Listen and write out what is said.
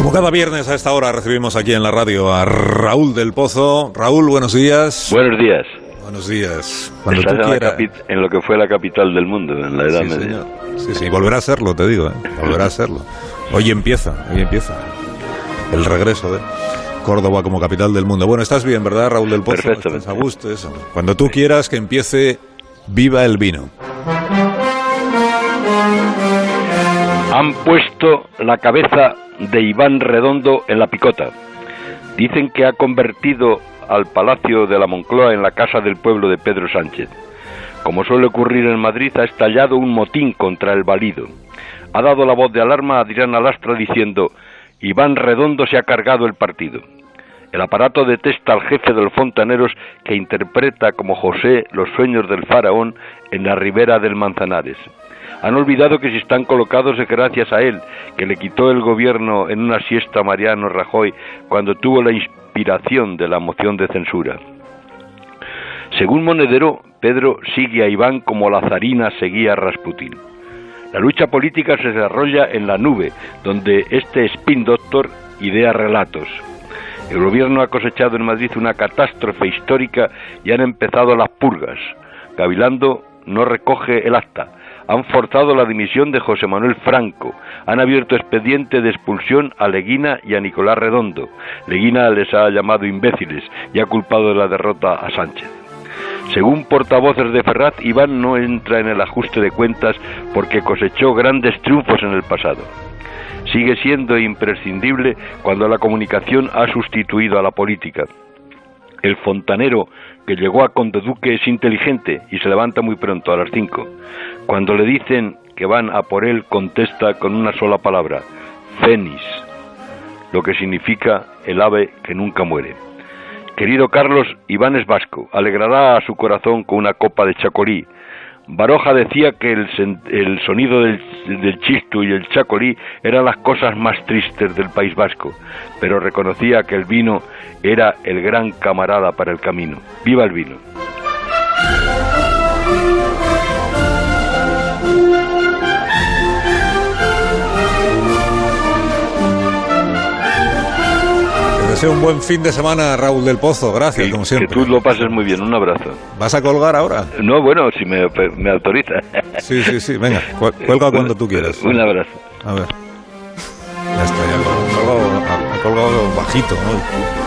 Como cada viernes a esta hora recibimos aquí en la radio a Raúl del Pozo. Raúl, buenos días. Buenos días. Buenos días. Cuando Estás tú en, en, lo que fue la capital del mundo, en la Edad Media. Sí, sí, volverá a serlo, te digo, ¿eh? volverá a serlo. Hoy empieza, hoy empieza el regreso de Córdoba como capital del mundo. Bueno, estás bien, ¿verdad, Raúl del Pozo? Perfecto. a gusto, eso. Cuando tú quieras que empiece Viva el Vino. Han puesto la cabeza de Iván Redondo en la picota. Dicen que ha convertido al Palacio de la Moncloa en la casa del pueblo de Pedro Sánchez. Como suele ocurrir en Madrid, ha estallado un motín contra el valido. Ha dado la voz de alarma a Adrián Alastra diciendo Iván Redondo se ha cargado el partido. El aparato detesta al jefe de los fontaneros que interpreta como José los sueños del faraón en la ribera del Manzanares. Han olvidado que si están colocados es gracias a él, que le quitó el gobierno en una siesta a Mariano Rajoy cuando tuvo la inspiración de la moción de censura. Según Monedero, Pedro sigue a Iván como la zarina seguía a Rasputín. La lucha política se desarrolla en la nube, donde este spin doctor idea relatos. El gobierno ha cosechado en Madrid una catástrofe histórica y han empezado las purgas. Gavilando no recoge el acta, han forzado la dimisión de José Manuel Franco, han abierto expediente de expulsión a Leguina y a Nicolás Redondo. Leguina les ha llamado imbéciles y ha culpado de la derrota a Sánchez. Según portavoces de Ferraz, Iván no entra en el ajuste de cuentas porque cosechó grandes triunfos en el pasado. Sigue siendo imprescindible cuando la comunicación ha sustituido a la política. El fontanero que llegó a Conde Duque es inteligente y se levanta muy pronto, a las cinco. Cuando le dicen que van a por él, contesta con una sola palabra, Cenis, lo que significa el ave que nunca muere. Querido Carlos, Iván es vasco, alegrará a su corazón con una copa de chacolí. Baroja decía que el, sonido del, del, chistu y el chacolí eran las cosas más tristes del País Vasco, pero reconocía que el vino era el gran camarada para el camino. ¡Viva el vino! Deseo un buen fin de semana, Raúl del Pozo. Gracias, como siempre. Que tú lo pases muy bien. Un abrazo. ¿Vas a colgar ahora? No, bueno, si me, me autoriza. Sí, sí, sí. Venga, cuelga cuando tú quieras. Un abrazo. A ver. Ya está, ya colgado, colgado bajito, ¿no?